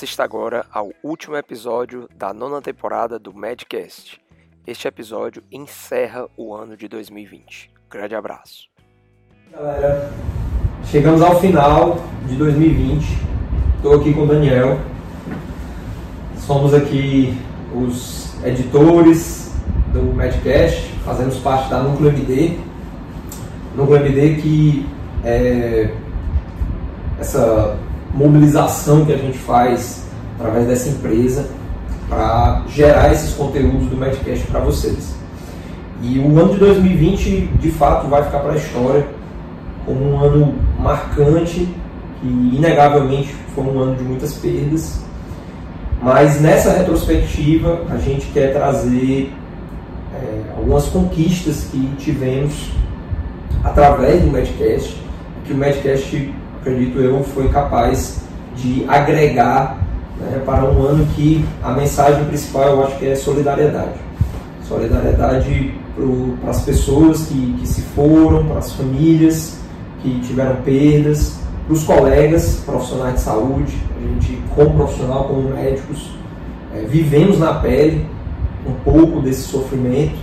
Assista agora ao último episódio da nona temporada do Madcast. Este episódio encerra o ano de 2020. Grande abraço. Galera, chegamos ao final de 2020. Estou aqui com o Daniel. Somos aqui os editores do Madcast, fazemos parte da Núcleo MD. Núcleo MD que é essa mobilização que a gente faz através dessa empresa para gerar esses conteúdos do Medcast para vocês. E o ano de 2020, de fato, vai ficar para a história como um ano marcante, que inegavelmente foi um ano de muitas perdas. Mas nessa retrospectiva, a gente quer trazer é, algumas conquistas que tivemos através do Medcast, que o Medcast acredito eu, foi capaz de agregar né, para um ano que a mensagem principal eu acho que é solidariedade. Solidariedade para as pessoas que, que se foram, para as famílias que tiveram perdas, para os colegas profissionais de saúde. A gente, como profissional, como médicos, é, vivemos na pele um pouco desse sofrimento.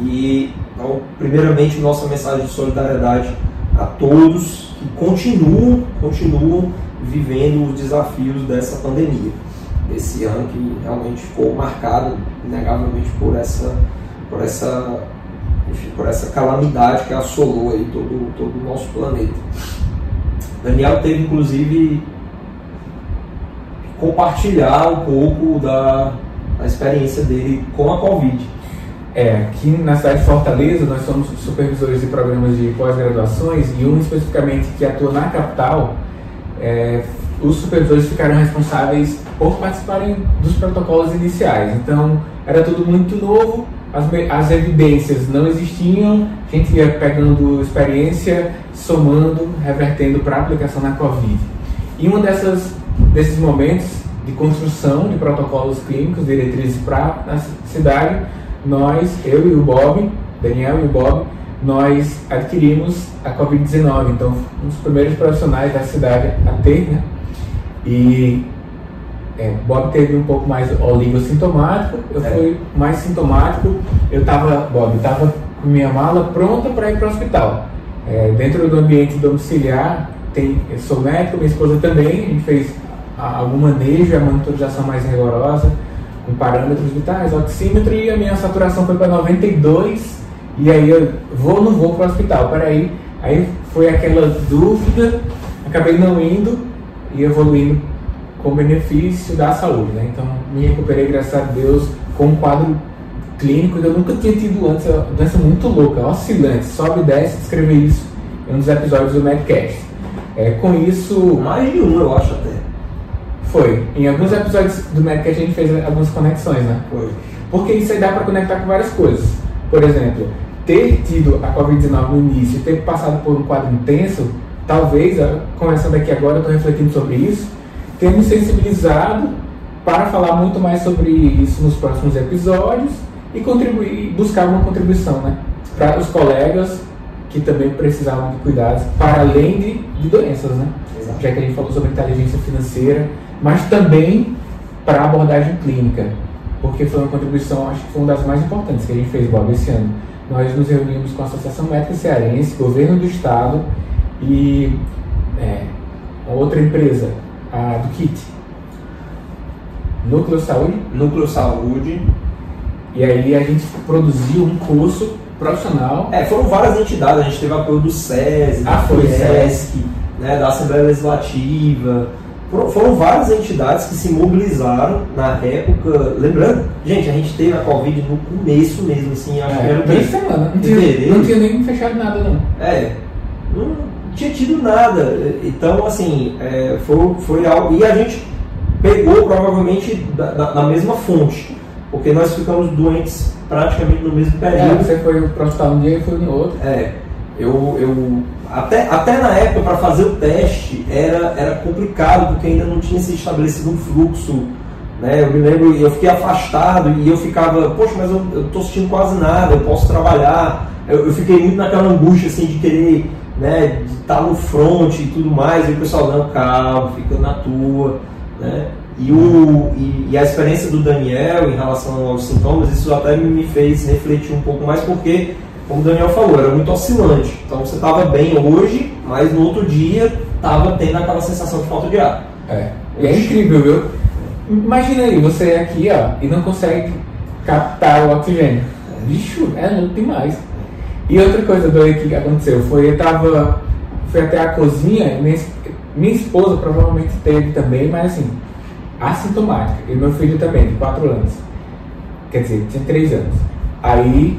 E, então, primeiramente, nossa mensagem de solidariedade a todos que continuam, continuam vivendo os desafios dessa pandemia. Esse ano que realmente ficou marcado, inegavelmente, por essa, por essa, enfim, por essa calamidade que assolou aí todo, todo o nosso planeta. Daniel teve, inclusive, compartilhar um pouco da, da experiência dele com a Covid. É, aqui na cidade de Fortaleza nós somos supervisores de programas de pós-graduações e um especificamente que atua na capital, é, os supervisores ficaram responsáveis por participarem dos protocolos iniciais. Então era tudo muito novo, as, as evidências não existiam, a gente ia pegando experiência, somando, revertendo para aplicação na Covid. E um dessas, desses momentos de construção de protocolos clínicos, diretrizes para a cidade, nós, eu e o Bob, Daniel e o Bob, nós adquirimos a Covid-19. Então, um dos primeiros profissionais da cidade a ter, né? E é, Bob teve um pouco mais sintomático, eu é. fui mais sintomático. Eu estava, Bob, estava com minha mala pronta para ir para o hospital. É, dentro do ambiente domiciliar, tem, eu sou médico, minha esposa também, a gente fez algum manejo, a monitorização mais rigorosa com parâmetros vitais, oxímetro, e a minha saturação foi para 92, e aí eu vou ou não vou para o hospital? Peraí, aí foi aquela dúvida, acabei não indo e evoluindo com benefício da saúde, né? Então me recuperei, graças a Deus, com um quadro clínico que eu nunca tinha tido antes, é uma doença muito louca, oscilante, sobe e desce, escrever isso em um dos episódios do Medcast. É, com isso. Mais de um, eu acho até. Foi. Em alguns episódios do Medcast a gente fez algumas conexões, né? Foi. Porque isso aí dá para conectar com várias coisas. Por exemplo, ter tido a Covid-19 no início e ter passado por um quadro intenso, talvez, conversando aqui agora, eu estou refletindo sobre isso, ter me sensibilizado para falar muito mais sobre isso nos próximos episódios e contribuir, buscar uma contribuição, né? Para os colegas que também precisavam de cuidados, para além de, de doenças, né? Exato. Já que a gente falou sobre inteligência financeira, mas também para a abordagem clínica, porque foi uma contribuição, acho que foi uma das mais importantes que a gente fez, Bob, esse ano. Nós nos reunimos com a Associação Médica Cearense, Governo do Estado e é, outra empresa, a do KIT. Núcleo Saúde? Núcleo Saúde. E aí a gente produziu um curso profissional. É, foram várias entidades, a gente teve apoio do SESI, ah, do SESC, né, da Assembleia Legislativa, foram várias entidades que se mobilizaram na época. Lembrando, gente, a gente teve a Covid no começo mesmo, assim, acho É, que era três semanas. Não tinha, não tinha nem fechado nada, não. É, não tinha tido nada. Então, assim, é, foi, foi algo. E a gente pegou provavelmente da, da- da mesma fonte, porque nós ficamos doentes praticamente no mesmo É, período. você foi pro hospital um dia e foi no outro. É, eu, eu até, até na época para fazer o teste era, era complicado porque ainda não tinha se estabelecido um fluxo. Né? Eu me lembro, eu fiquei afastado e eu ficava, poxa, mas eu, tô sentindo quase nada, eu posso trabalhar. Eu, eu fiquei muito naquela angústia assim de querer né, de estar no front e tudo mais, e o pessoal, não, calma, fica na tua. Né? E, o, e, e a experiência do Daniel em relação aos sintomas, isso até me fez refletir um pouco mais, porque, como o Daniel falou, era muito oscilante. Então você estava bem hoje, mas no outro dia estava tendo aquela sensação de falta de ar. É. E é incrível, viu? Imagina aí, você aqui, ó, e não consegue captar o oxigênio. Bicho, é louco demais. E outra coisa doida que aconteceu foi eu tava. Fui até a cozinha, minha, minha esposa provavelmente teve também, mas assim, assintomática. E meu filho também, de 4 anos. Quer dizer, tinha 3 anos. Aí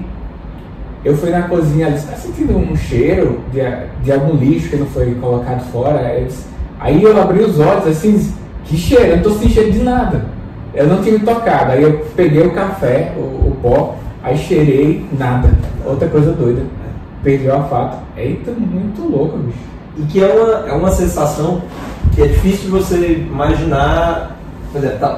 eu fui na cozinha, ela disse, tá sentindo um cheiro de, de algum lixo que não foi colocado fora? Disse- aí eu abri os olhos assim, que cheiro? Eu não tô sentindo cheiro de nada. Eu não tinha me tocado. Aí eu peguei o café, o, o pó, aí cheirei nada. Outra coisa doida. Perdi o olfato. Eita, muito louco, bicho. E que é uma, é uma sensação que é difícil você imaginar.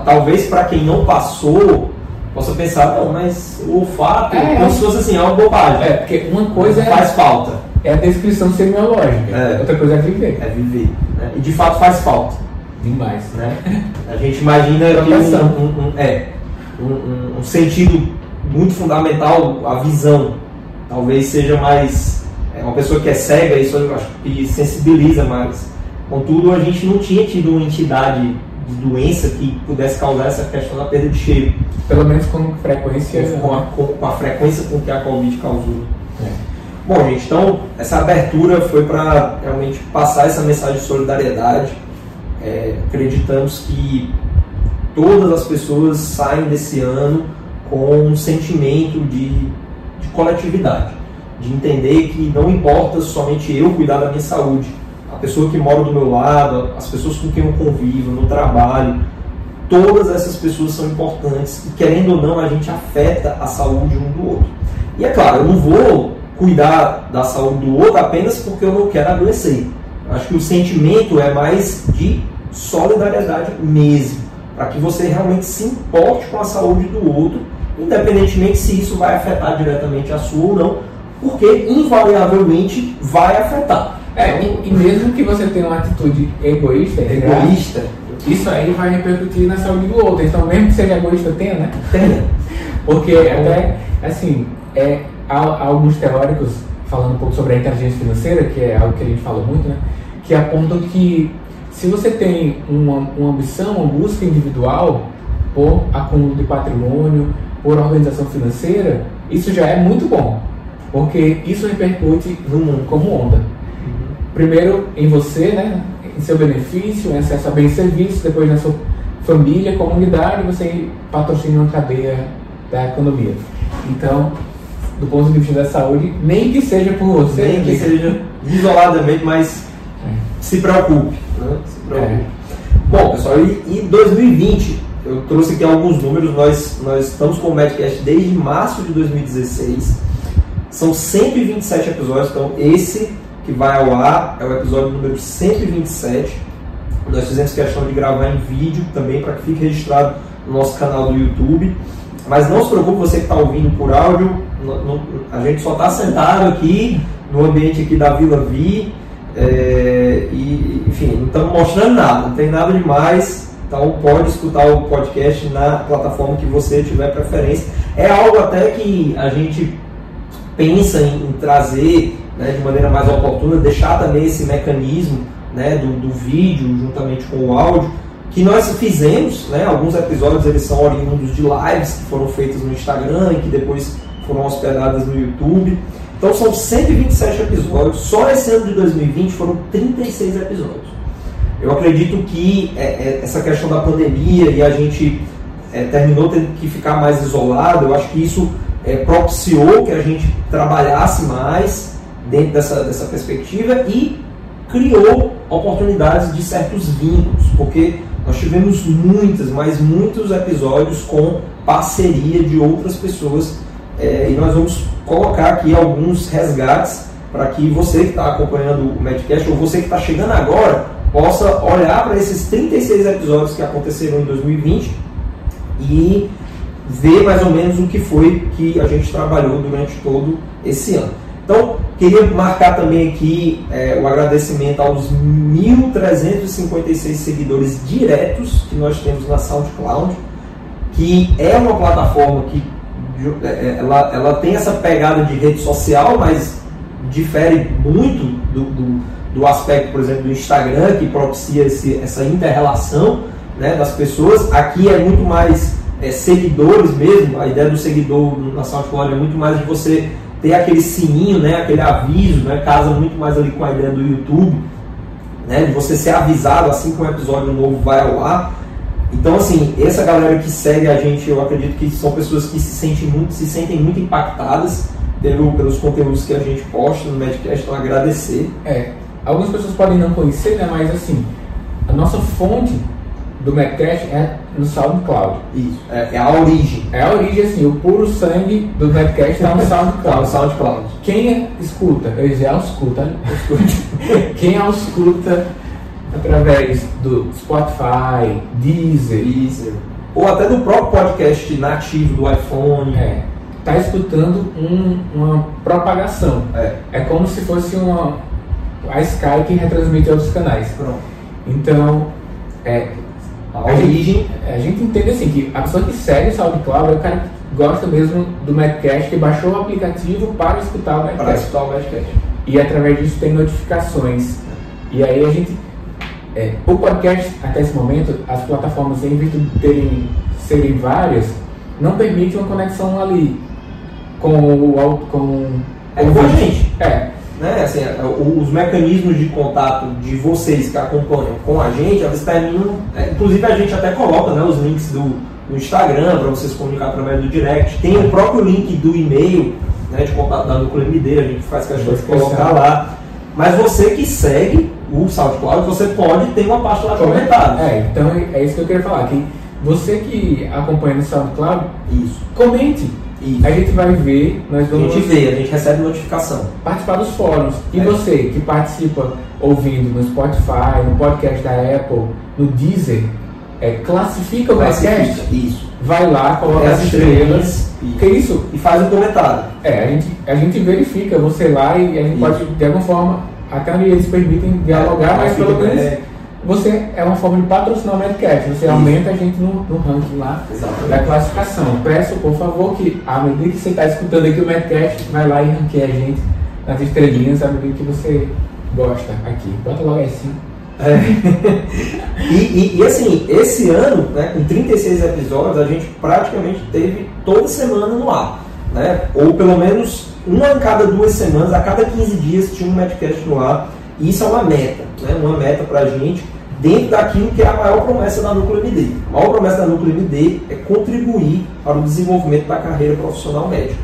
Talvez para quem não passou, possa pensar, não, mas o olfato, É, como é. se fosse assim, é uma bobagem. É, porque uma coisa faz é, falta. é a descrição semiológica. É. Outra coisa é viver. É viver. né? E de fato faz falta. Demais. né? A gente imagina que um, um- um- é, um, um- um sentido muito fundamental, a visão, talvez seja mais. É, uma pessoa que é cega, isso eu acho que sensibiliza mais. Contudo, a gente não tinha tido uma entidade de doença que pudesse causar essa questão da perda de cheiro, Pelo menos com frequência. com a, com- a frequência com que a Covid causou. É. Bom, gente, então essa abertura foi para realmente passar essa mensagem de solidariedade. É, acreditamos que todas as pessoas saem desse ano com um sentimento de, de coletividade, de entender que não importa somente eu cuidar da minha saúde, a pessoa que mora do meu lado, as pessoas com quem eu convivo, no trabalho, todas essas pessoas são importantes e querendo ou não a gente afeta a saúde um do outro. E é claro, eu não vou cuidar da saúde do outro apenas porque eu não quero adoecer. Acho que o sentimento é mais de solidariedade mesmo, para que você realmente se importe com a saúde do outro, independentemente se isso vai afetar diretamente a sua ou não, porque invariavelmente vai afetar. É, e, e mesmo que você tenha uma atitude egoísta, Egoísta, isso aí vai repercutir na saúde do outro. Então, mesmo que seja egoísta, tenha, né? tenha. Porque até, assim, é, há, alguns teóricos falando um pouco sobre a inteligência financeira, que é algo que a gente fala muito, né? Que apontam que se você tem uma, uma ambição, uma busca individual por acúmulo de patrimônio, por organização financeira, isso já é muito bom. Porque isso repercute no mundo como onda. Primeiro em você, né? Em seu benefício, em acesso a bens e serviços, depois na sua família, comunidade, você patrocina uma cadeia da economia. Então, do ponto de vista da saúde, nem que seja por você, Nem que seja isoladamente, mas se preocupe. Né? Se preocupe. É. Bom, pessoal, e, e 2020, eu trouxe aqui alguns números, nós, nós estamos com o Medcast desde março de 2016, são 127 episódios, então esse que vai ao ar é o episódio número 127. Nós fizemos questão de gravar em vídeo também para que fique registrado no nosso canal do YouTube. Mas não se preocupe, você que está ouvindo por áudio, a gente só está sentado aqui no ambiente aqui da Vila Vi. é, e, enfim, não estamos mostrando nada, não tem nada demais. Então pode escutar o podcast na plataforma que você tiver preferência. É algo até que a gente pensa em, em trazer né, de maneira mais oportuna, deixar também esse mecanismo né, do, do vídeo juntamente com o áudio, que nós fizemos, né, alguns episódios eles são oriundos de lives que foram feitas no Instagram e que depois foram hospedadas no YouTube. Então são 127 episódios, só esse ano de 2020 foram 36 episódios. Eu acredito que é, é, essa questão da pandemia e a gente é, terminou tendo que ficar mais isolado, eu acho que isso é, propiciou que a gente trabalhasse mais dentro dessa, dessa perspectiva e criou oportunidades de certos vínculos, porque nós tivemos muitas, mas muitos episódios com parceria de outras pessoas é, e nós vamos colocar aqui alguns resgates para que você que está acompanhando o Medcast ou você que está chegando agora possa olhar para esses 36 episódios que aconteceram em 2020 e ver mais ou menos o que foi que a gente trabalhou durante todo esse ano. Então, queria marcar também aqui é, o agradecimento aos 1.356 seguidores diretos que nós temos na SoundCloud, que é uma plataforma que é, é, ela, ela tem essa pegada de rede social, mas difere muito do, do, do aspecto, por exemplo, do Instagram, que propicia esse, essa inter-relação né, das pessoas. Aqui é muito mais é, seguidores mesmo, a ideia do seguidor na SoundCloud é muito mais de você ter aquele sininho, né, aquele aviso, né, casa muito mais ali com a ideia do YouTube, né, de você ser avisado assim que um episódio novo vai ao ar. Então, assim, essa galera que segue a gente, eu acredito que são pessoas que se sentem muito, se sentem muito impactadas pelo, pelos conteúdos que a gente posta no Medcast, então agradecer. É, algumas pessoas podem não conhecer, né, mas assim, a nossa fonte do Medcast é no SoundCloud. Isso, é, é, a origem. É a origem, assim, o puro sangue do Medcast está no SoundCloud. Tá no SoundCloud. Quem escuta, eu já escuta, né? Quem escuta através do Spotify, Deezer, Deezer, ou até do próprio podcast nativo do iPhone. É, tá escutando um, uma propagação. É. é como se fosse uma a Sky que retransmite outros canais. Pronto. Então, é, a, origem. A gente entende assim que a pessoa que segue o SoundCloud é o cara que gosta mesmo do Madcast, que baixou o aplicativo para escutar o Madcast. Para escutar o Madcast. E através disso tem notificações. E aí a gente. É, o podcast, até esse momento, as plataformas, em virtude de terem, serem várias, não permitem uma conexão ali com o. Com, é com a gente. É né, assim, os mecanismos de contato de vocês que acompanham com a gente, eles terminam, é, inclusive a gente até coloca né, os links do, do Instagram para vocês comunicar através do direct, tem o próprio link do e-mail né, de contato da Núcleo MD, a gente faz questão de colocar lá. Mas você que segue o SoundCloud, você pode ter uma parte lá comentada. É, então é isso que eu queria falar, que você que acompanha no SoundCloud, isso. comente isso. A gente vai ver, nós vamos. A gente vê, a gente recebe notificação. Participar dos fóruns. E é. você que participa ouvindo no Spotify, no podcast da Apple, no Deezer, é, classifica o podcast. Isso. Vai lá, coloca as estrelas. Isso. Que isso? E faz um comentário. É, a gente, a gente verifica você lá e a gente isso. pode, de alguma forma, até onde eles permitem dialogar, é, mas pelo menos você é uma forma de patrocinar o Medcast. Você Isso. aumenta a gente no, no ranking lá Exatamente. da classificação. Peço, por favor, que à medida que você está escutando aqui o Medcast, vai lá e ranqueia a gente nas estrelinhas à medida que você gosta aqui. Bota logo assim. É. e, e, e, assim, esse ano, né, com 36 episódios, a gente praticamente teve toda semana no ar. Né? Ou pelo menos uma a cada duas semanas, a cada 15 dias tinha um Medcast no ar. Isso é uma meta, né? uma meta para a gente dentro daquilo que é a maior promessa da Núcleo MD. A maior promessa da Núcleo MD é contribuir para o desenvolvimento da carreira profissional médica.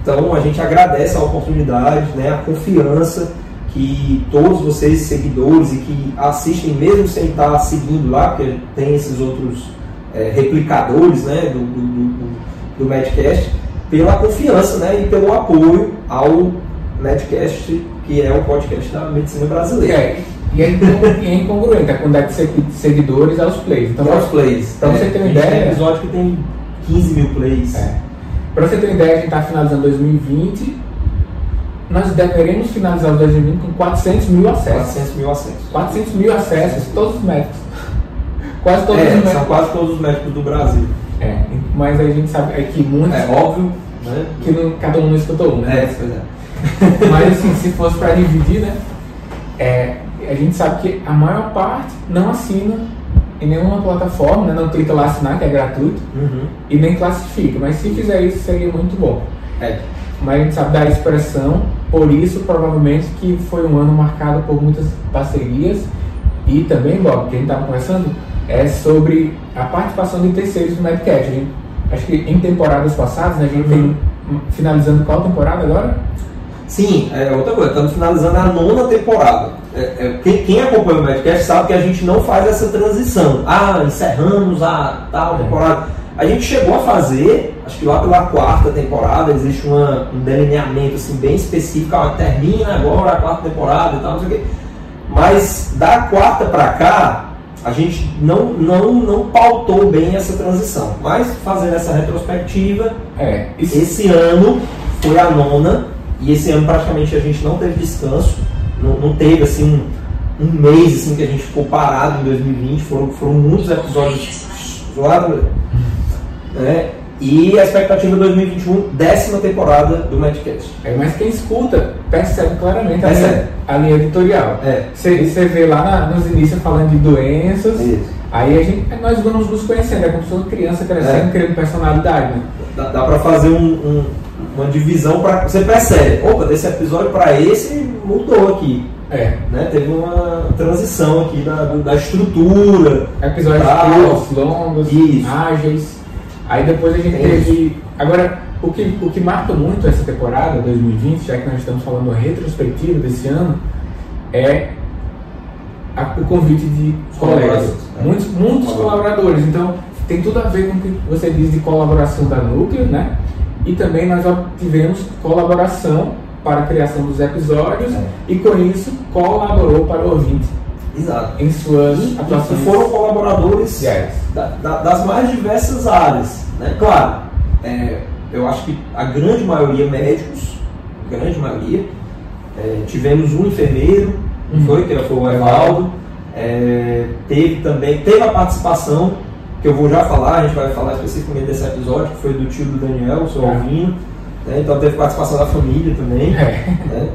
Então a gente agradece a oportunidade, né, a confiança que todos vocês, seguidores e que assistem, mesmo sem estar seguindo lá, porque tem esses outros é, replicadores né, do, do, do, do Medcast, pela confiança né, e pelo apoio ao Medcast que é o podcast da medicina brasileira. É, e é, é incongruente a quantidade de seguidores aos plays. Então, aos plays. Para você ter uma ideia. Tem episódio que tem 15 mil plays. É. Para você ter uma ideia, a gente está finalizando 2020. Nós deveremos finalizar 2020 com 400 mil acessos. 400 mil acessos. 400 mil acessos, todos os médicos. Quase todos é, os médicos. São quase todos os médicos do Brasil. É, mas a gente sabe é que muitos. É óbvio, né? Que não, cada um não escutou um, né? É, pois é. Mas assim, se fosse para dividir, né? É, a gente sabe que a maior parte não assina em nenhuma plataforma, né? não clica lá assinar, que é gratuito, uhum. e nem classifica. Mas se fizer isso, seria muito bom. É. Mas a gente sabe da expressão, por isso provavelmente que foi um ano marcado por muitas parcerias E também, Bob, que a gente estava conversando, é sobre a participação de terceiros no Medcast. Acho que em temporadas passadas, né, a gente uhum. tem finalizando qual temporada agora? Sim, é outra coisa, estamos finalizando a nona temporada. É, é, quem, quem, acompanha o Medcast sabe que a gente não faz essa transição. Ah, encerramos a tal é. temporada. A gente chegou a fazer, acho que lá pela quarta temporada, existe uma, um delineamento assim, bem específico, ah, termina agora a quarta temporada e tal, não sei o quê. Mas da quarta para cá, a gente não, não, não pautou bem essa transição. Mas fazendo essa retrospectiva, é, isso... esse ano foi a nona, e esse ano praticamente a gente não teve descanso, não, não teve assim um, um mês assim, que a gente ficou parado em 2020, foram, foram muitos episódios zoados. Né? E a expectativa 2021, décima temporada do Madcast. É, mas quem escuta percebe claramente a, linha, a linha editorial. É. Você vê lá na, nos inícios falando de doenças, Isso. aí a gente, nós vamos nos conhecendo, é como se fosse criança crescendo, é. criando personalidade. Né? Dá, dá para fazer um, um, uma divisão para você percebe, opa, desse episódio para esse mudou aqui. É. Né? Teve uma transição aqui da, da estrutura. Episódios curtos, longos, Isso. ágeis. Aí depois a gente é teve. Agora, o que, o que marca muito essa temporada 2020, já que nós estamos falando retrospectiva desse ano, é a, o convite de colegas. Né? Muitos, muitos colaboradores. Então, tem tudo a ver com o que você diz de colaboração da Núcleo, né? E também nós tivemos colaboração para a criação dos episódios é. e com isso colaborou para o ouvinte. Exato. Em suas e, atuações. E foram colaboradores yes. da, da, das mais diversas áreas. Né? Claro, é, eu acho que a grande maioria médicos, grande maioria, é, tivemos um enfermeiro, uhum. foi, que foi o Evaldo, é, teve também, teve a participação, que eu vou já falar, a gente vai falar especificamente desse episódio, que foi do tio do Daniel, o seu é. Alvino, né? então teve participação da família também. É. Né?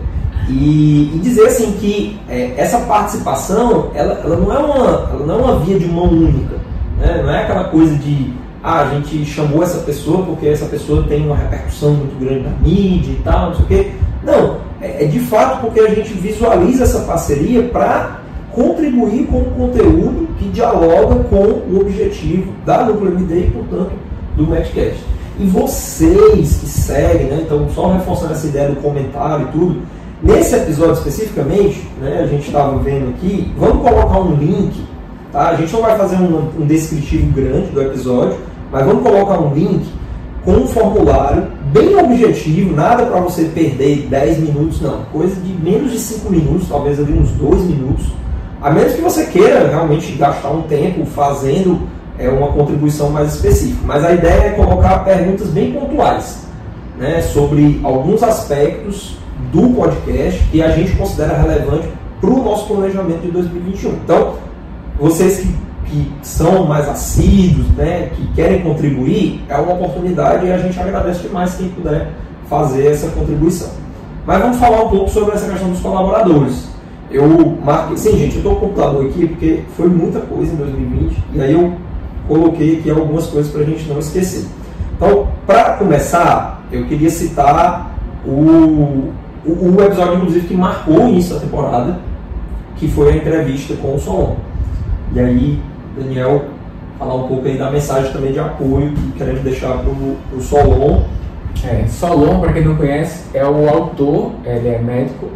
E, e, dizer assim que é, essa participação ela, ela, não é uma, ela não é uma via de mão única. Né? Não é aquela coisa de ah, a gente chamou essa pessoa porque essa pessoa tem uma repercussão muito grande na mídia e tal, não sei o quê. Não, é, é de fato porque a gente visualiza essa parceria para contribuir com o conteúdo que dialoga com o objetivo da Núcleo MD e, portanto, do Matchcast. E vocês que seguem, né, então só reforçando essa ideia do comentário e tudo, nesse episódio especificamente, né, a gente estava vendo aqui, vamos colocar um link, tá? a gente não vai fazer um, um descritivo grande do episódio, mas vamos colocar um link com um formulário bem objetivo, nada para você perder 10 minutos, não, coisa de menos de 5 minutos, talvez ali uns 2 minutos, a menos que você queira realmente gastar um tempo fazendo é, uma contribuição mais específica. Mas a ideia é colocar perguntas bem pontuais né, sobre alguns aspectos do podcast que a gente considera relevante para o nosso planejamento de 2021. Então, vocês que que são mais assíduos, né, que querem contribuir, é uma oportunidade e a gente agradece demais quem puder fazer essa contribuição. Mas vamos falar um pouco sobre essa questão dos colaboradores. Eu marquei, sim, gente, eu estou com o computador aqui porque foi muita coisa em 2020 e aí eu coloquei aqui algumas coisas para a gente não esquecer. Então, para começar, eu queria citar o, o, o, episódio, inclusive, que marcou o início da temporada, que foi a entrevista com o Solon. E aí, Daniel falar um pouco aí da mensagem também de apoio que queremos deixar para o Solon. É, Solon, para quem não conhece, é o autor, ele é médico,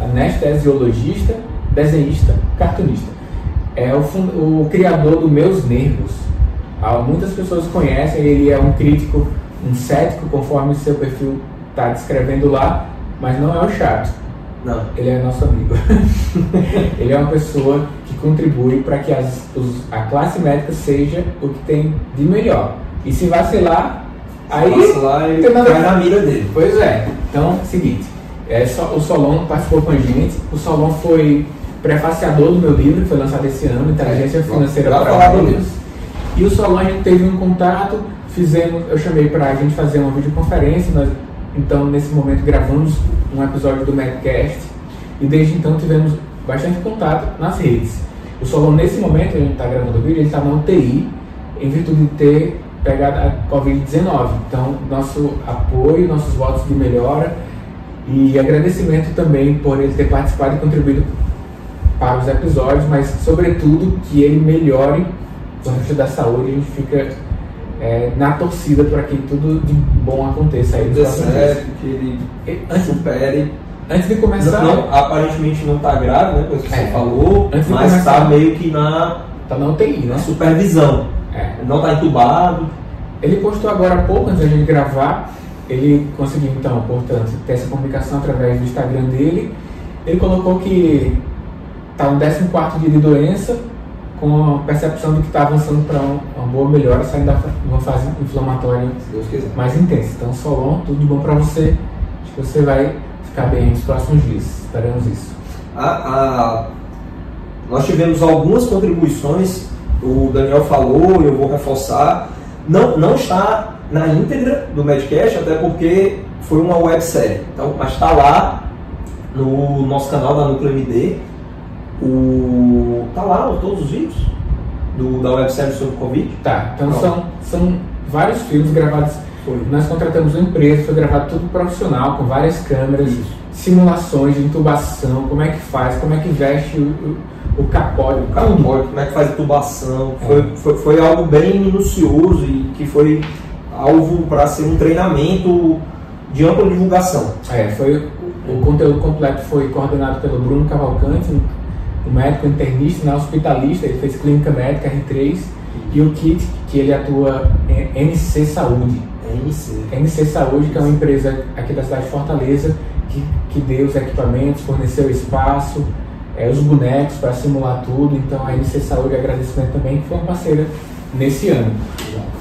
anestesiologista, desenhista, cartunista. É o, o criador do Meus Nervos. Ah, muitas pessoas conhecem, ele é um crítico, um cético, conforme seu perfil está descrevendo lá, mas não é o chato. Não. Ele é nosso amigo. ele é uma pessoa contribui para que as, os, a classe médica seja o que tem de melhor. E se vacilar, aí vacilar, ele cai na mira dele. Pois é. Então, seguinte, é, o Solon participou com a gente. O Solon foi prefaciador do meu livro, que foi lançado esse ano, Inteligência é, Financeira para Adultos. E o Solon a gente teve um contato, fizemos, eu chamei para a gente fazer uma videoconferência, nós, então nesse momento gravamos um episódio do Medcast e desde então tivemos bastante contato nas redes. O Solon, nesse momento, a gente está gravando o vídeo, ele está na UTI, em virtude de ter pegado a Covid-19. Então, nosso apoio, nossos votos de melhora e agradecimento também por ele ter participado e contribuído para os episódios, mas sobretudo que ele melhore o resto da saúde. A gente fica é, na torcida para que tudo de bom aconteça aí Dê certo, que ele Antes- supere. Antes de começar, Não, não, aparentemente não está grave, né? Coisa que É. você falou, mas está meio que na, tá na UTI, na né? supervisão. É. Não está entubado. Ele postou agora há pouco, antes gente gravar, ele conseguiu então, portanto, ter essa comunicação através do Instagram dele. Ele colocou que está no 14 dia de doença, com a percepção de que está avançando para uma boa melhora, saindo da uma fase inflamatória mais intensa. Então, Solon, tudo de bom para você. Acho que você vai ficar bem nos próximos dias. Esperamos isso. A- a- nós tivemos algumas contribuições, o Daniel falou, eu vou reforçar. Não, não está na íntegra do Medcast, até porque foi uma websérie. Então, mas está lá no nosso canal da Núcleo MD. O, tá lá todos os vídeos do, da websérie sobre o Covid. Tá, então Pronto. são, são vários filmes gravados. Foi. Nós contratamos uma empresa, foi gravado tudo profissional, com várias câmeras, Isso. simulações de intubação, como é que faz, como é que veste o, o, o capote, O pode, como é que faz intubação. É. Foi, foi, foi algo bem minucioso e que foi alvo para ser um treinamento de ampla divulgação. É, foi, o, conteúdo completo foi coordenado pelo Bruno Cavalcante, um, médico internista, né, hospitalista, ele fez clínica médica R3, e o Kit, que ele atua em NC Saúde. NC. NC Saúde, que é uma empresa aqui da cidade de Fortaleza, que, que deu os equipamentos, forneceu espaço, é, os bonecos para simular tudo. Então a NC Saúde agradecimento também, foi uma parceira nesse ano,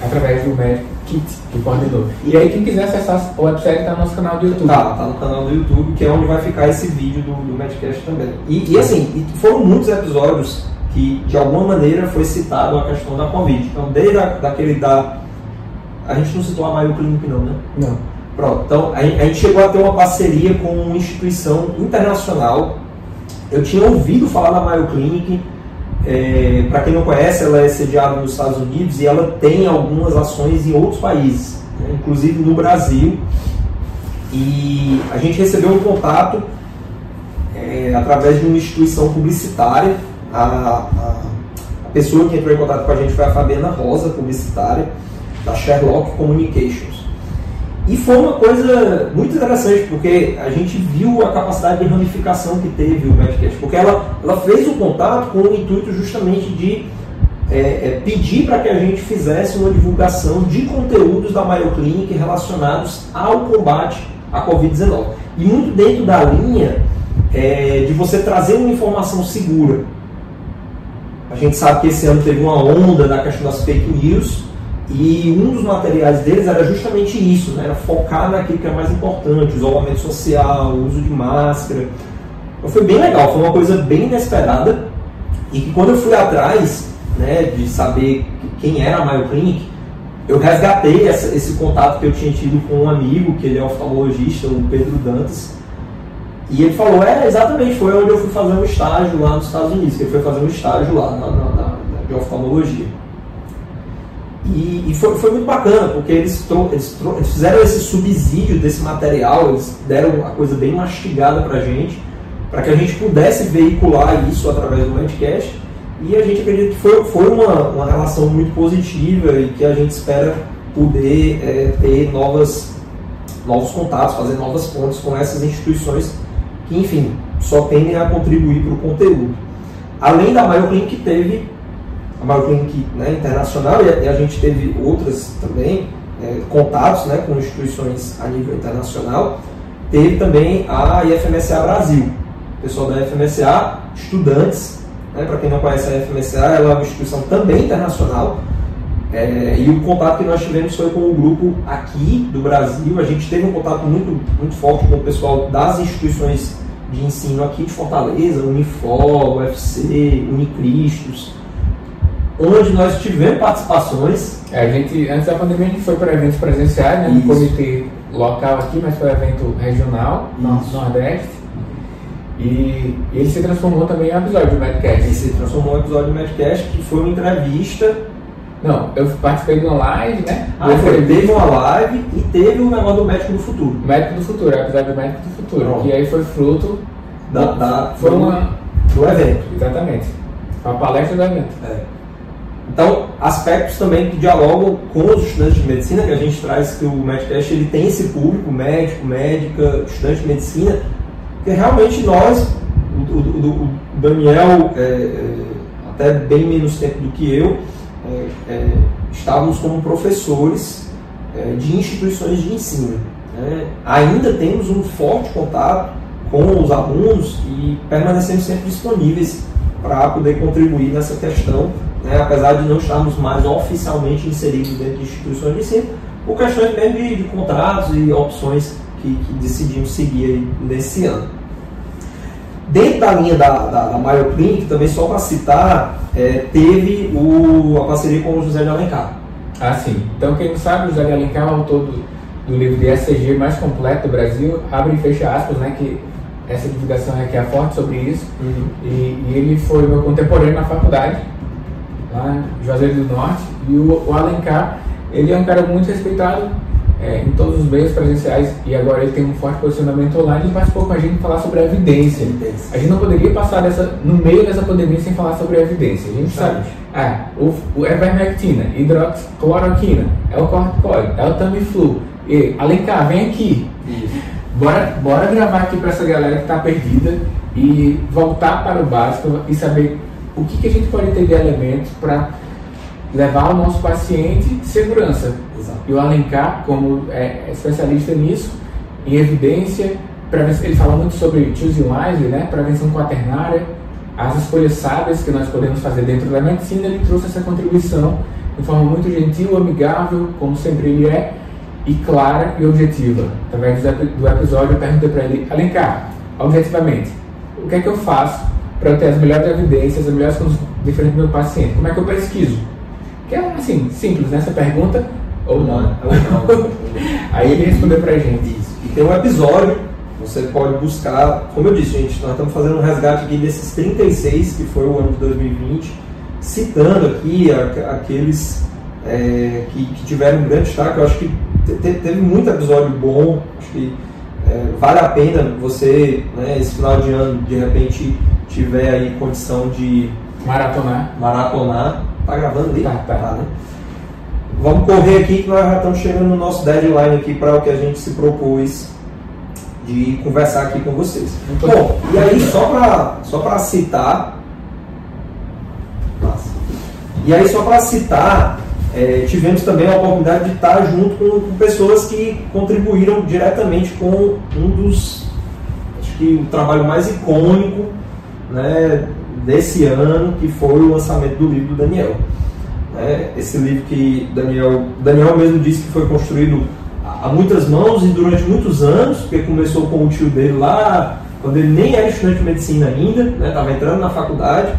através do médico Kit, que coordenou. E aí, quem quiser acessar o website está no nosso canal do YouTube. Tá, tá no canal do YouTube, que é onde vai ficar esse vídeo do, do Medcast também. E, e assim, foram muitos episódios que de alguma maneira foi citado a questão da Covid. Então, desde a, daquele da. A gente não citou a Mayo Clinic, não, né? Não. Pronto, então a, a gente chegou a ter uma parceria com uma instituição internacional. Eu tinha ouvido falar da Mayo Clinic. Para quem não conhece, ela é sediada nos Estados Unidos e ela tem algumas ações em outros países, né, inclusive no Brasil. E a gente recebeu um contato é, através de uma instituição publicitária. A, a- a pessoa que entrou em contato com a gente foi a Fabiana Rosa, publicitária, da Sherlock Communications. E foi uma coisa muito interessante, porque a gente viu a capacidade de ramificação que teve o Medcast, porque ela, ela fez o contato com o intuito justamente de é, é, pedir para que a gente fizesse uma divulgação de conteúdos da Mayo Clinic relacionados ao combate à Covid-19. E muito dentro da linha é, de você trazer uma informação segura. A gente sabe que esse ano teve uma onda da questão das fake news, e um dos materiais deles era justamente isso, né? era focar naquilo que é mais importante, isolamento social, uso de máscara. Então foi bem legal, foi uma coisa bem inesperada e que quando eu fui atrás né, de saber quem era a Mayo Clinic, eu resgatei essa- esse contato que eu tinha tido com um amigo, que ele é oftalmologista, o Pedro Dantas, e ele falou, é, exatamente, foi onde eu fui fazer um estágio lá nos Estados Unidos, que ele foi fazer um estágio lá na, na- na- de oftalmologia. E, e foi, foi muito bacana, porque eles, eles, eles fizeram esse subsídio desse material, eles deram a coisa bem mastigada pra gente, para que a gente pudesse veicular isso através do Medcast. E a gente acredita que foi, foi uma, uma relação muito positiva e que a gente espera poder é, ter novas, novos contatos, fazer novas pontes com essas instituições que, enfim, só tendem a contribuir para o conteúdo. Além da Mayo Clinic, teve Clinic né, internacional e a, gente teve outras também, é, contatos né, com instituições a nível internacional. Teve também a IFMSA Brasil, pessoal da IFMSA, estudantes, né, para quem não conhece a IFMSA, ela é uma instituição também internacional. É, e o contato que nós tivemos foi com o grupo aqui do Brasil. A gente teve um contato muito, muito forte com o pessoal das instituições de ensino aqui de Fortaleza, Unifor, UFC, Unicristos, onde nós tivemos participações. É, a gente, antes da pandemia, a gente foi para eventos presenciais, né, no Isso. comitê local aqui, mas foi evento regional, no Isso. Nordeste. E ele se transformou também em um episódio do Madcast. se transformou em um episódio do Madcast, que foi uma entrevista. Não, eu participei de uma live, né? Ah, Eu foi, teve uma live e teve o negócio do Médico do Futuro. Médico do Futuro, é o episódio do Médico do Futuro. Pronto. E aí foi fruto. Da, da- foi uma, do evento. Exatamente. A palestra do evento. É. Então, aspectos também que dialogam com os estudantes de medicina, que a gente traz que o Medcast ele tem esse público, médico, médica, estudante de medicina, que realmente nós, o, o, o Daniel, é, é, até bem menos tempo do que eu, é, é estávamos como professores é, de instituições de ensino. Né? Ainda temos um forte contato com os alunos e permanecemos sempre disponíveis para poder contribuir nessa questão, né? apesar de não estarmos mais oficialmente inseridos dentro de instituições de ensino, por questões mesmo de, de contratos e opções que, que decidimos seguir nesse ano. Dentro da linha da, da, da Mayo Clinic, também só para citar, é, teve o, a parceria com o José de Alencar. Ah, sim. Então, quem não sabe, o José de Alencar é o autor do, do livro de ECG mais completo do Brasil, abre e fecha aspas, né, que essa divulgação aqui é forte sobre isso. Uhum. E, e, ele foi meu contemporâneo na faculdade, lá em Juazeiro do Norte. E o, o Alencar, ele é um cara muito respeitado é, em todos os meios presenciais e agora ele tem um forte posicionamento online e participou com a gente falar sobre a evidência. A gente não poderia passar dessa, no meio dessa pandemia sem falar sobre a evidência. A gente sabe, ah, o, o Evermectina, hidroxicloroquina, é o corticoide, é o Tamiflu. E, Alencar, vem aqui. Bora, bora gravar aqui para essa galera que está perdida e voltar para o básico e saber o que, que a gente pode ter de elementos para levar o nosso paciente segurança. Exato. E o Alencar, como é especialista nisso, em evidência, ele fala muito sobre choosing wisely, né? prevenção quaternária, as escolhas sábias que nós podemos fazer dentro da medicina, ele trouxe essa contribuição de forma muito gentil, amigável, como sempre ele é, e clara e objetiva. Através do episódio, eu perguntei para ele, Alencar, objetivamente, o que é que eu faço para eu ter as melhores evidências, as melhores condições diferentes do meu paciente? Como é que eu pesquiso? Que é assim, simples né? pergunta, ou não. Aí ele respondeu a gente. Isso. E tem um episódio, você pode buscar, como eu disse, gente, nós estamos fazendo um resgate aqui desses 36, que foi o ano de 2020, citando aqui aqueles é, que, que, tiveram um grande destaque. Eu acho que teve muito episódio bom, acho que é, vale a pena você, né, esse final de ano, de repente, tiver aí condição de maratonar. Maratonar. Tá gravando ali? Tá, tá. tá né? Vamos correr aqui que nós já estamos chegando no nosso deadline aqui para o que a gente se propôs de conversar aqui com vocês. Bom, e aí só para só citar. Nossa. E aí só para citar é, tivemos também a oportunidade de estar junto com, com, pessoas que contribuíram diretamente com um dos, acho que o trabalho mais icônico né, desse ano, que foi o lançamento do livro do Daniel. É, esse livro que Daniel, Daniel mesmo disse que foi construído a muitas mãos e durante muitos anos, porque começou com o tio dele lá, quando ele nem era estudante de medicina ainda, estava né, entrando na faculdade,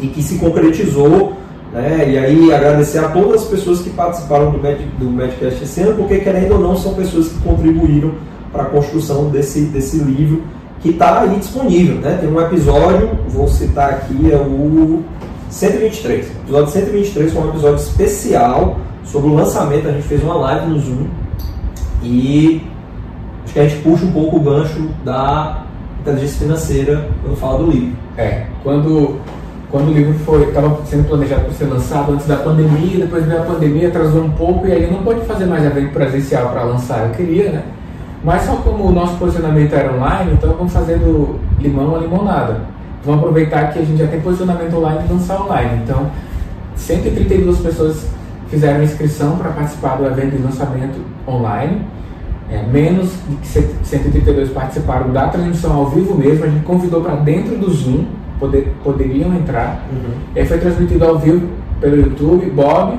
e que se concretizou né? E aí agradecer a todas as pessoas que participaram do, Med, do Medcast esse ano, porque querendo ou não são pessoas que contribuíram para a construção desse, desse livro que está aí disponível. Né? Tem um episódio, vou citar aqui, é o 123. O episódio 123 foi um episódio especial sobre o lançamento. A gente fez uma live no Zoom e acho que a gente puxa um pouco o gancho da inteligência financeira quando fala do livro. É, quando quando o livro foi estava sendo planejado para ser lançado antes da pandemia, depois veio a pandemia, atrasou um pouco e aí não pode fazer mais evento presencial para lançar. Eu queria, né? Mas só como o nosso posicionamento era online, então vamos fazendo limão a limonada. Vamos aproveitar que a gente já tem posicionamento online e lançar online. Então, 132 pessoas fizeram inscrição para participar do evento de lançamento online. É, menos de 132 participaram da transmissão ao vivo mesmo. A gente convidou para dentro do Zoom poder, poderiam entrar. Uhum. E aí foi transmitido ao vivo pelo YouTube. Bob,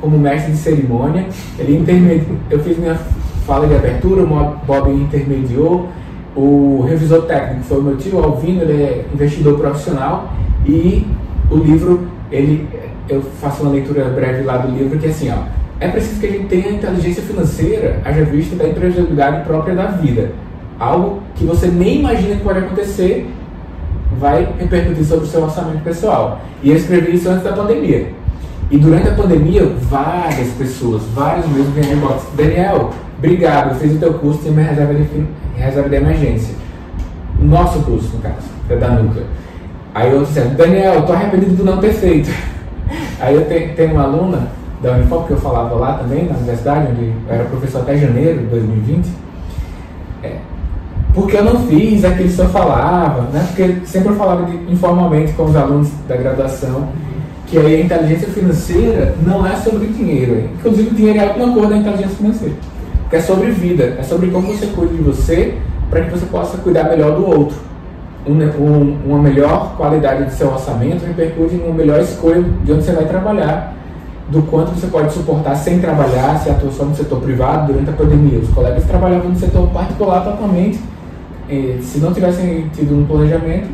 como mestre de cerimônia, ele intermediou. Eu fiz minha fala de abertura, o Bob intermediou. O revisor técnico foi o meu tio Alvino, ele é investidor profissional. E o livro, ele, eu faço uma leitura breve lá do livro, que é assim, ó. É preciso que a gente tenha inteligência financeira, haja vista da empreendibilidade própria da vida. Algo que você nem imagina que pode acontecer vai repercutir sobre o seu orçamento pessoal. E eu escrevi isso antes da pandemia. E durante a pandemia, várias pessoas, vários mesmo vieram inbox. Daniel, obrigado, eu fiz o teu curso, tem minha reserva de, reserva de emergência. Nosso curso, no caso, é da Nuca. Aí eu disse, Daniel, eu tô arrependido por não ter feito. Aí eu tenho, tenho uma aluna da Unifop que eu falava lá também, na universidade, onde eu era professor até janeiro de 2020. É, porque eu não fiz aquilo que senhor falava, né? Porque sempre eu falava de, informalmente com os alunos da graduação que a inteligência financeira não é sobre dinheiro. Inclusive o dinheiro é uma cor da inteligência financeira. Porque é sobre vida, é sobre como você cuida de você para que você possa cuidar melhor do outro. Um, um, uma melhor qualidade do seu orçamento repercute em uma melhor escolha de onde você vai trabalhar, do quanto você pode suportar sem trabalhar, se atua só no setor privado durante a pandemia. Os colegas trabalhavam no setor particular totalmente. Se não tivessem tido um planejamento,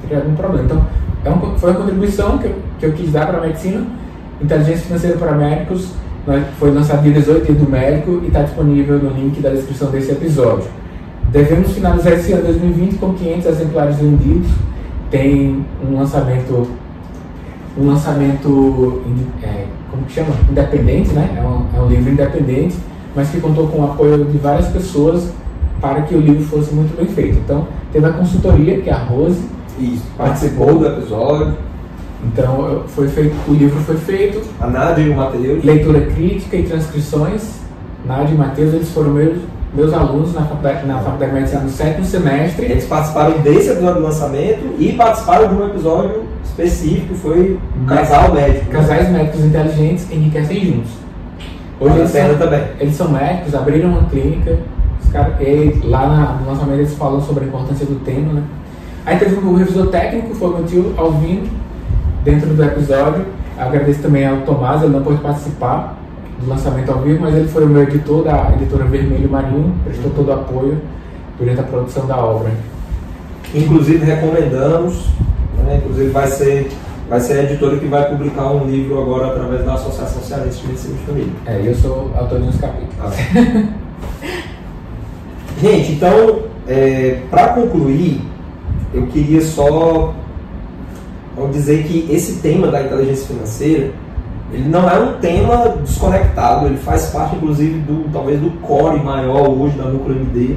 teria algum problema. Então, é um, foi uma contribuição que eu, que eu quis dar para a medicina. Inteligência financeira para médicos foi lançado dia 18 dia do médico e está disponível no link da descrição desse episódio. Devemos finalizar esse ano 2020 com 500 exemplares vendidos. Tem um lançamento, um lançamento, é, como que chama? Independente, né? É um, é um livro independente, mas que contou com o apoio de várias pessoas para que o livro fosse muito bem feito. Então, teve a consultoria, que é a Rose. Isso, participou do episódio. Então, foi feito, o livro foi feito. A Nádia e o Matheus. Leitura crítica e transcrições. Nádia e Matheus, eles foram meus meus alunos na faculdade, na faculdade de medicina no sétimo semestre. Eles participaram desse episódio do lançamento e participaram de um episódio específico, foi um casal médico. Né? Casais médicos inteligentes enriquecem juntos. Hoje eles são, também. eles são médicos, abriram uma clínica, cara, e lá na, no lançamento eles falam sobre a importância do tema, né? Aí teve um revisor técnico, foi o meu tio Alvino, dentro do episódio. Agradeço também ao Tomás, ele não pôde participar, do lançamento ao vivo, mas ele foi o meu editor da editora Vermelho Marinho, prestou todo o apoio durante a produção da obra. Inclusive recomendamos, né, inclusive vai ser, vai ser a editora que vai publicar um livro agora através da Associação Cearense de Medicina de Família. É, eu sou autor de uns capítulos. Ah. Gente, então, é, para concluir, eu queria só dizer que esse tema da inteligência financeira ele não é um tema desconectado, ele faz parte, inclusive, do talvez do core maior hoje da Núcleo MD.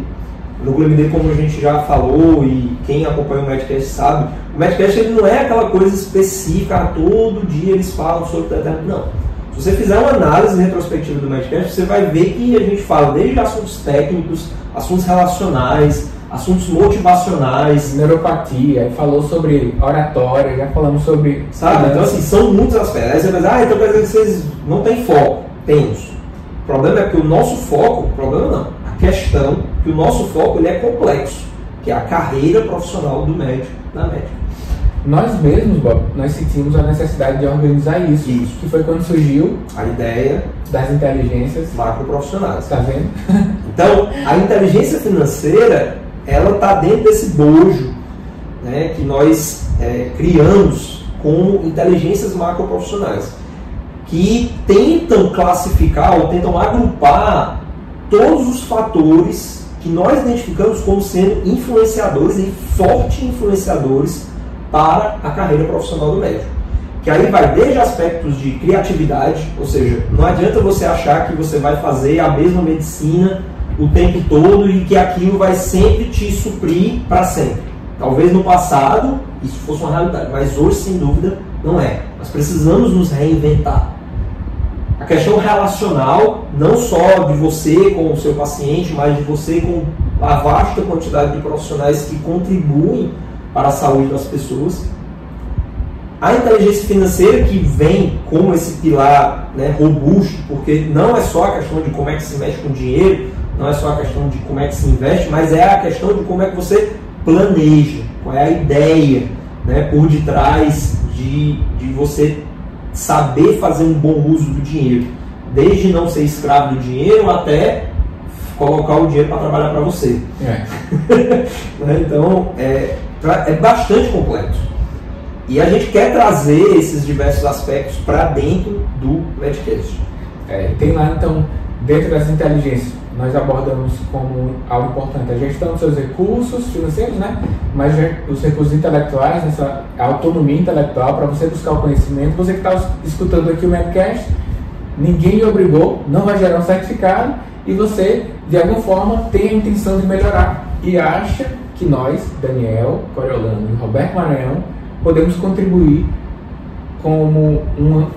O Núcleo MD, como a gente já falou e quem acompanha o Medcast sabe, o Medcast ele não é aquela coisa específica, ah, todo dia eles falam sobre. Não. Se você fizer uma análise retrospectiva do Medcast, você vai ver que a gente fala desde assuntos técnicos, assuntos relacionais, assuntos motivacionais. Neuropatia, falou sobre oratória, já falamos sobre. Sabe? Então, assim, são muitos aspectos. Aí você vai dizer, ah, então quer dizer que vocês não têm foco. Temos. O problema é que o nosso foco, problema não, a questão que o nosso foco ele é complexo, que é a carreira profissional do médico, da médica. Nós mesmos, Bob, nós sentimos a necessidade de organizar isso. Isso. Que foi quando surgiu a ideia das inteligências macroprofissionais. Está vendo? Então, a inteligência financeira ela está dentro desse bojo né, que nós é, criamos com inteligências macroprofissionais, que tentam classificar ou tentam agrupar todos os fatores que nós identificamos como sendo influenciadores e forte influenciadores para a carreira profissional do médico. Que aí vai desde aspectos de criatividade, ou seja, não adianta você achar que você vai fazer a mesma medicina o tempo todo e que aquilo vai sempre te suprir para sempre. Talvez no passado isso fosse uma realidade, mas hoje, sem dúvida, não é. Nós precisamos nos reinventar. A questão relacional, não só de você com o seu paciente, mas de você com a vasta quantidade de profissionais que contribuem para a saúde das pessoas. A inteligência financeira que vem como esse pilar né, robusto, porque não é só a questão de como é que se mexe com dinheiro, não é só a questão de como é que se investe, mas é a questão de como é que você planeja, qual é a ideia né, por detrás de, de você saber fazer um bom uso do dinheiro. Desde não ser escravo do dinheiro até colocar o dinheiro para trabalhar para você. É. Né, então, é, é bastante complexo. E a gente quer trazer esses diversos aspectos para dentro do Medcast. É, tem lá, então, dentro dessa inteligência, nós abordamos como algo importante a gestão dos seus recursos financeiros, né? mas os recursos intelectuais, essa autonomia intelectual para você buscar o conhecimento. Você que está escutando aqui o Medcast, ninguém lhe obrigou, não vai gerar um certificado e você, de alguma forma, tem a intenção de melhorar e acha que nós, Daniel Coriolano e Roberto Maranhão, podemos contribuir como uma,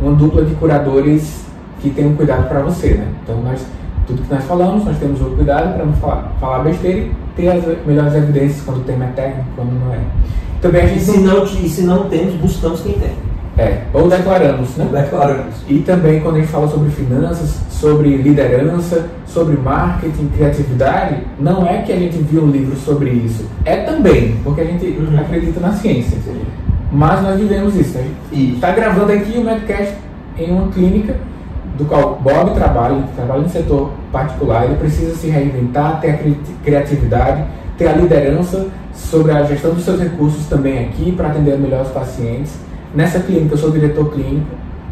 uma dupla de curadores que tem um cuidado para você, né? Então nós tudo que nós falamos, nós temos o cuidado para não falar, falar besteira e ter as melhores evidências quando o tema é técnico, quando não é. Também a gente e se não, e se não temos, buscamos quem tem. É, ou declaramos, né? Ou declaramos. E também quando a gente fala sobre finanças, sobre liderança, sobre marketing, criatividade, não é que a gente viu um livro sobre isso. É também, porque a gente uhum. acredita na ciência. Mas nós vivemos isso. Gente está gravando aqui o Medcast em uma clínica do qual Bob trabalha, trabalha no setor particular, ele precisa se reinventar, ter a criatividade, ter a liderança sobre a gestão dos seus recursos também aqui para atender melhor os pacientes. Nessa clínica, eu sou diretor clínico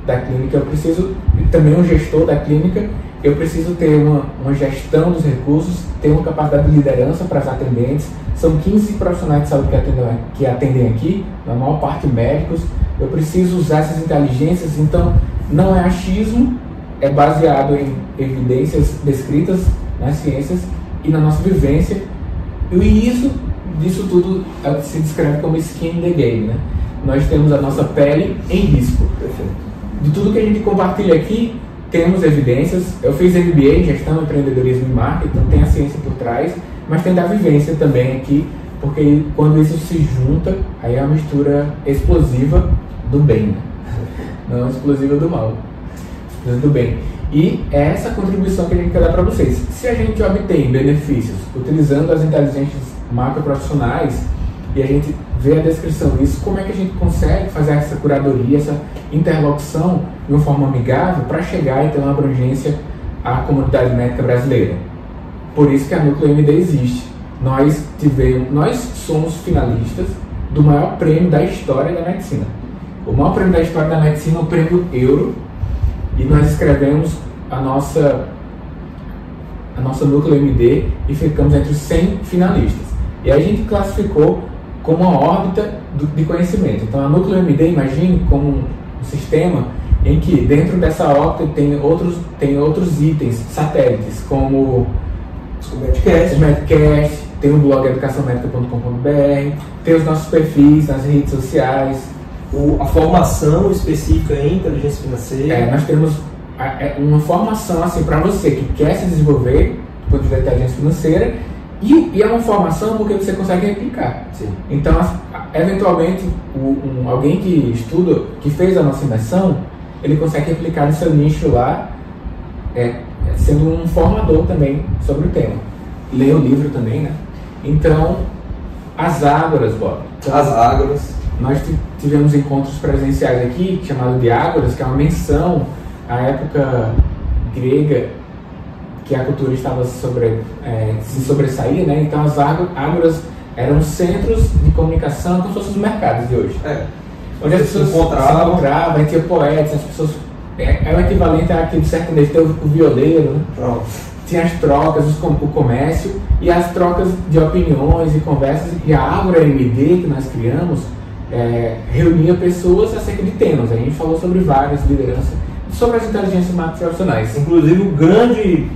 da clínica, eu preciso, também um gestor da clínica, eu preciso ter uma, uma gestão dos recursos, ter uma capacidade de liderança para as atendentes. São 15 profissionais de saúde que atendem, que atendem aqui, na maior parte médicos. Eu preciso usar essas inteligências, então não é achismo, é baseado em evidências descritas nas ciências e na nossa vivência. E isso, disso tudo é se descreve como skin in the game, né? Nós temos a nossa pele em risco. De tudo que a gente compartilha aqui, temos evidências. Eu fiz MBA em gestão, empreendedorismo e marketing, então tem a ciência por trás, mas tem da vivência também aqui, porque quando isso se junta, aí é uma mistura explosiva do bem, né? não explosiva do mal do bem. E é essa contribuição que a gente quer dar para vocês. Se a gente obtém benefícios utilizando as inteligências macroprofissionais e a gente vê a descrição disso, como é que a gente consegue fazer essa curadoria, essa interlocução de uma forma amigável para chegar e ter uma abrangência à comunidade médica brasileira? Por isso que a Núcleo MD existe. Nós tivemos, nós somos finalistas do maior prêmio da história da medicina. O maior prêmio da história da medicina é o prêmio Euro, e nós escrevemos a nossa, a nossa núcleo MD e ficamos entre os 100 finalistas. E aí a gente classificou como uma órbita do, de conhecimento. Então a núcleo MD, imagine como um sistema em que dentro dessa órbita tem outros, tem outros itens, satélites, como o Medcast. o Medcast, tem o blog educaçãomédica.com.br, tem os nossos perfis nas redes sociais, o, a formação específica em inteligência financeira. É, nós temos é, uma formação assim para você que quer se desenvolver do ponto de vista inteligência financeira e, e, é uma formação porque você consegue replicar. Sim. Então, eventualmente, o, um, alguém que estuda, que fez a nossa imersão, ele consegue replicar no seu nicho lá, é, sendo um formador também sobre o tema. Lê o livro também, né? Então, as águas, Bob. Então, as águas nós tivemos encontros presenciais aqui, chamado de Ágoras, que é uma menção à época grega que a cultura estava sobre, é, se sobressair, né? Então as ágoras eram centros de comunicação como se fossem os mercados de hoje. É. Onde as pessoas se encontravam, encontravam tinha poetas, as pessoas. É, é o equivalente àquele sertanejo, tem o, o violeiro, né? Pronto. Tinha as trocas, os, o comércio e as trocas de opiniões e conversas. E a Ágora MD que nós criamos é, reunia pessoas acerca de temas. A gente falou sobre várias lideranças, sobre as inteligências profissionais. Inclusive o grande,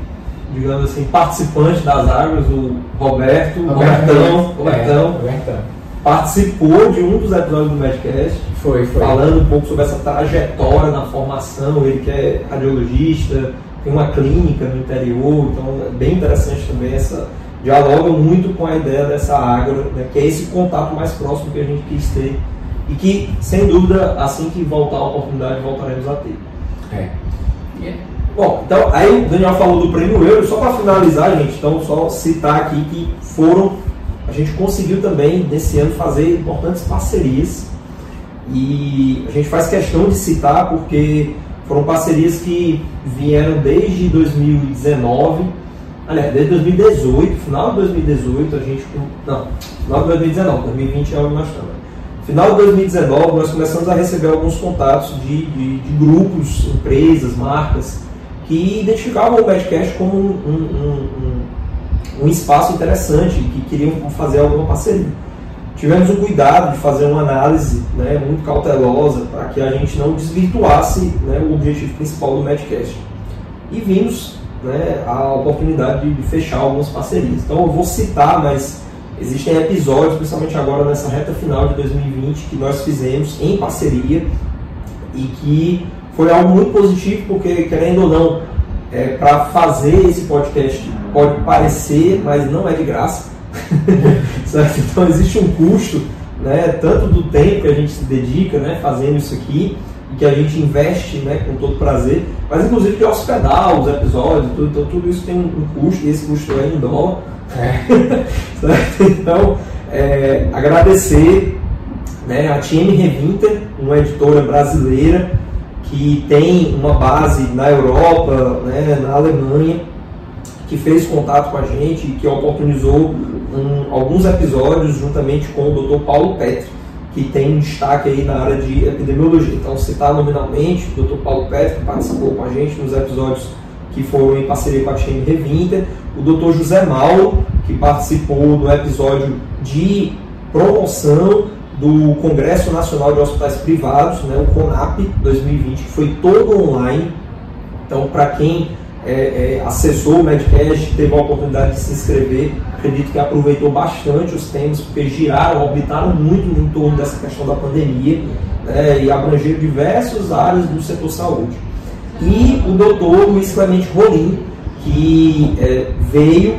digamos assim, participante das águas, o Roberto, Robertão, Robertão, Robertão, é, Robertão, participou de um dos episódios do Medcast. Foi, foi. Falando um pouco sobre essa trajetória na formação, ele que é radiologista, tem uma clínica no interior, então é bem interessante também essa dialoga muito com a ideia dessa ágora, né, que é esse contato mais próximo que a gente quis ter e que, sem dúvida, assim que voltar a oportunidade, voltaremos a ter. É. Yeah. Bom, então, aí o Daniel falou do prêmio Euro, só para finalizar, gente, então só citar aqui que foram, a gente conseguiu também, nesse ano, fazer importantes parcerias e a gente faz questão de citar porque foram parcerias que vieram desde 2019 aliás, desde 2018, final de 2018, a gente. Não, final de 2019, 2020 é onde nós estamos. Final de 2019, nós começamos a receber alguns contatos de, de, de grupos, empresas, marcas, que identificavam o Badcast como um, um, um, um, espaço interessante, que queriam fazer alguma parceria. Tivemos o cuidado de fazer uma análise né, muito cautelosa para que a gente não desvirtuasse né, o objetivo principal do Medcast. E vimos né, a oportunidade de fechar algumas parcerias. Então eu vou citar, mas existem episódios, principalmente agora nessa reta final de 2020, que nós fizemos em parceria e que foi algo muito positivo, porque, querendo ou não, é, para fazer esse podcast pode parecer, mas não é de graça. então existe um custo, né, tanto do tempo que a gente se dedica né, fazendo isso aqui, e que a gente investe né, com todo prazer, mas inclusive de hospedar os episódios, tudo, então tudo isso tem um, um custo, e esse custo é em dólar. É. então, é, agradecer né, a TM Revinter, uma editora brasileira que tem uma base na Europa, né, na Alemanha, que fez contato com a gente e que oportunizou um, alguns episódios juntamente com o Dr. Paulo Petri, que tem destaque aí na área de epidemiologia. Então, citar nominalmente o Dr. Paulo Petri, que participou com a gente nos episódios que foram em parceria com a TM Revinter, o Dr. José Mauro, que participou do episódio de promoção do Congresso Nacional de Hospitais Privados, né, o CONAP 2020, que foi todo online. Então, para quem é, é, acessou o Medcast, teve a oportunidade de se inscrever, acredito que aproveitou bastante os temas, porque giraram, orbitaram muito em torno dessa questão da pandemia né, e abrangeram diversas áreas do setor saúde. E o doutor Luiz Clemente Rolim, que é, veio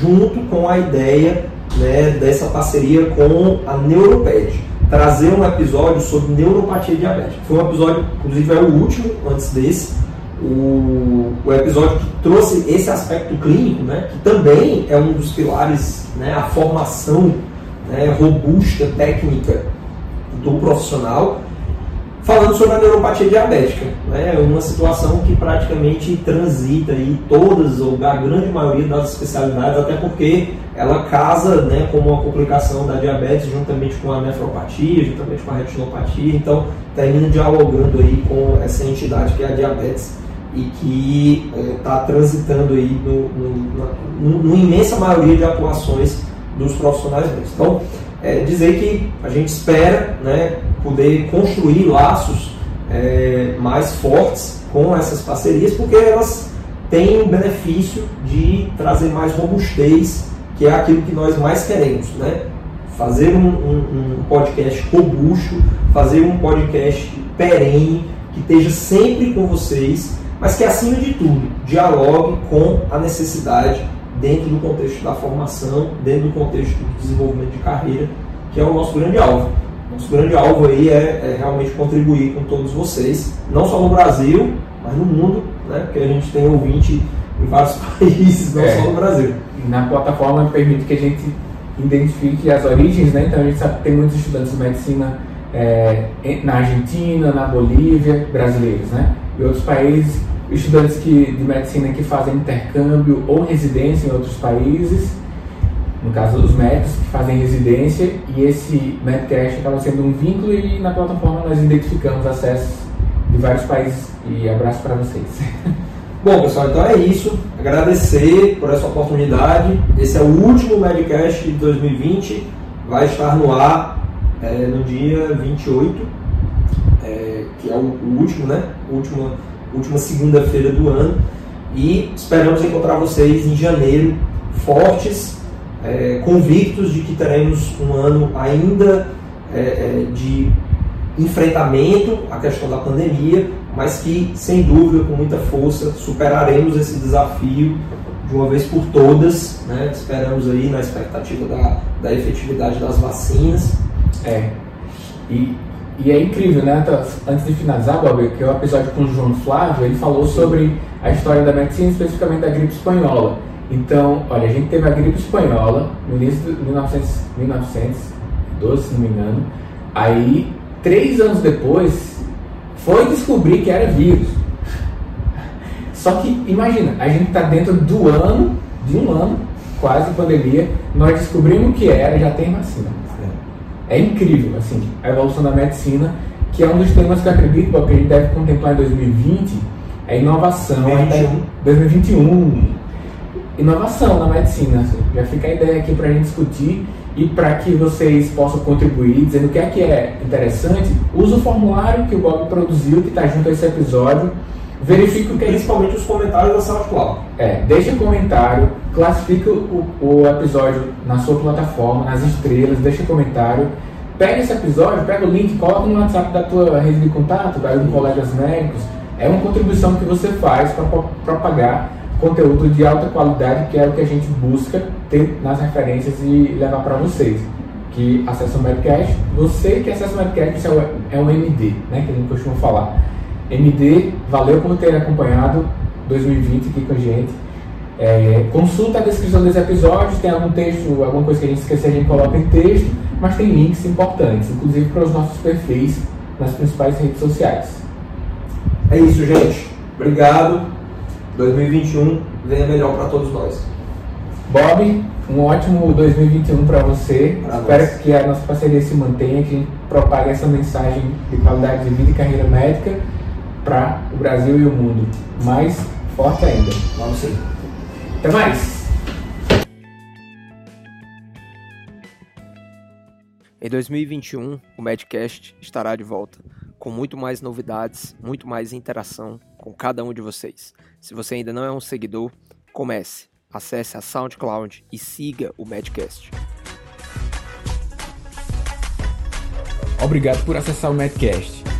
junto com a ideia né, dessa parceria com a Neuroped, trazer um episódio sobre neuropatia diabética. Foi um episódio, inclusive é o último antes desse, o, o episódio que trouxe esse aspecto clínico, né, que também é um dos pilares, né, a formação né, robusta, técnica do profissional, falando sobre a neuropatia diabética, né? uma situação que praticamente transita aí todas ou a grande maioria das especialidades, até porque ela casa né, com uma complicação da diabetes juntamente com a nefropatia, juntamente com a retinopatia, então termina dialogando aí com essa entidade que é a diabetes e que está é, transitando aí no, no, no, no, imensa maioria de atuações dos profissionais. Então, é, dizer que a gente espera né, poder construir laços é, mais fortes com essas parcerias, porque elas têm o benefício de trazer mais robustez, que é aquilo que nós mais queremos. Né? Fazer um, um, um podcast robusto, fazer um podcast perene, que esteja sempre com vocês, mas que acima de tudo dialogue com a necessidade dentro do contexto da formação, dentro do contexto do desenvolvimento de carreira, que é o nosso grande alvo. Nosso grande alvo aí é, é realmente contribuir com todos vocês, não só no Brasil, mas no mundo, né? porque a gente tem ouvinte em vários países, não é. só no Brasil. Na plataforma permite que a gente identifique as origens, né? então a gente sabe que tem muitos estudantes de medicina é, na Argentina, na Bolívia, brasileiros, né? E outros países estudantes que, de medicina que fazem intercâmbio ou residência em outros países, no caso os médicos que fazem residência, e esse Medcast acaba sendo um vínculo e na plataforma nós identificamos acessos de vários países. E abraço para vocês. Bom, pessoal, então é isso. Agradecer por essa oportunidade. Esse é o último Medcast de 2020. Vai estar no ar é, no dia 28, é, que é o, último, né? O último última segunda-feira do ano. E esperamos encontrar vocês em janeiro, fortes, é, convictos de que teremos um ano ainda é, é, de enfrentamento à questão da pandemia, mas que, sem dúvida, com muita força, superaremos esse desafio de uma vez por todas. Né? Esperamos aí na expectativa da, da efetividade das vacinas. É. E e é incrível, né? Antes de finalizar, Bob, que é o episódio com o João Flávio, ele falou sobre a história da medicina, especificamente da gripe espanhola. Então, olha, a gente teve a gripe espanhola no início de 1900, 1912, se não me engano. Aí, três anos depois, foi descobrir que era vírus. Só que, imagina, a gente está dentro do ano, de um ano, quase pandemia, nós descobrimos que era, já tem vacina é incrível, assim, a evolução da medicina, que é um dos temas que eu acredito que a gente deve contemplar em 2020, é inovação. 2021. 2021. Inovação na medicina. Assim. Já fica a ideia aqui para a gente discutir e para que vocês possam contribuir, dizendo o que é que é interessante, usa o formulário que o Bob produziu, que está junto a esse episódio. Verifique que Principalmente os comentários da SoundCloud. É, deixe um comentário, classifique o, o episódio na sua plataforma, nas estrelas, deixe um comentário. Pega esse episódio, pega o link, coloca no WhatsApp da tua rede de contato, da de colegas médicos. É uma contribuição que você faz para propagar conteúdo de alta qualidade, que é o que a gente busca ter nas referências e levar para vocês. Que acessam o Medcast, você que acessa o Medcast é um MD, né, que a gente costuma falar. MD, valeu por ter acompanhado 2020 aqui com a gente. É, consulta a descrição desse episódio, tem algum texto, alguma coisa que a gente esqueceu, a gente coloca em texto, mas tem links importantes, inclusive para os nossos perfis nas principais redes sociais. É isso, gente. Obrigado. 2021 venha melhor para todos nós. Bob, um ótimo 2021 para você. Pra Espero nós. que a nossa parceria se mantenha, que a gente propague essa mensagem de qualidade de vida e carreira médica para o Brasil e o mundo. Mais forte ainda. Vamos sim. Até mais! Em 2021, o Medcast estará de volta, com muito mais novidades, muito mais interação com cada um de vocês. Se você ainda não é um seguidor, comece, acesse a SoundCloud e siga o Medcast. Obrigado por acessar o Medcast.